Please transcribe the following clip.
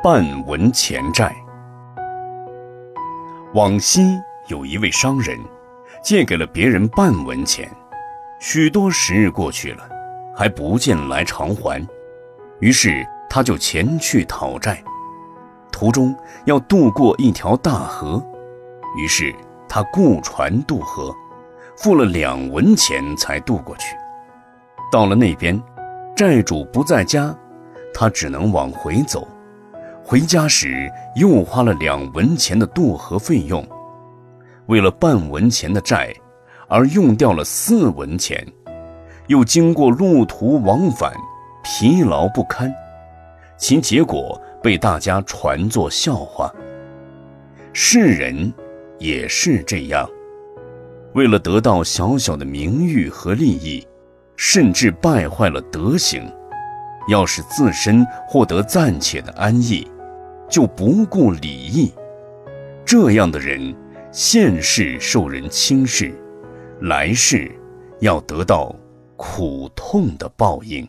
半文钱债。往昔有一位商人，借给了别人半文钱，许多时日过去了，还不见来偿还，于是他就前去讨债。途中要渡过一条大河，于是他雇船渡河，付了两文钱才渡过去。到了那边，债主不在家，他只能往回走。回家时又花了两文钱的渡河费用，为了半文钱的债而用掉了四文钱，又经过路途往返，疲劳不堪，其结果被大家传作笑话。世人也是这样，为了得到小小的名誉和利益，甚至败坏了德行，要使自身获得暂且的安逸。就不顾礼义，这样的人，现世受人轻视，来世要得到苦痛的报应。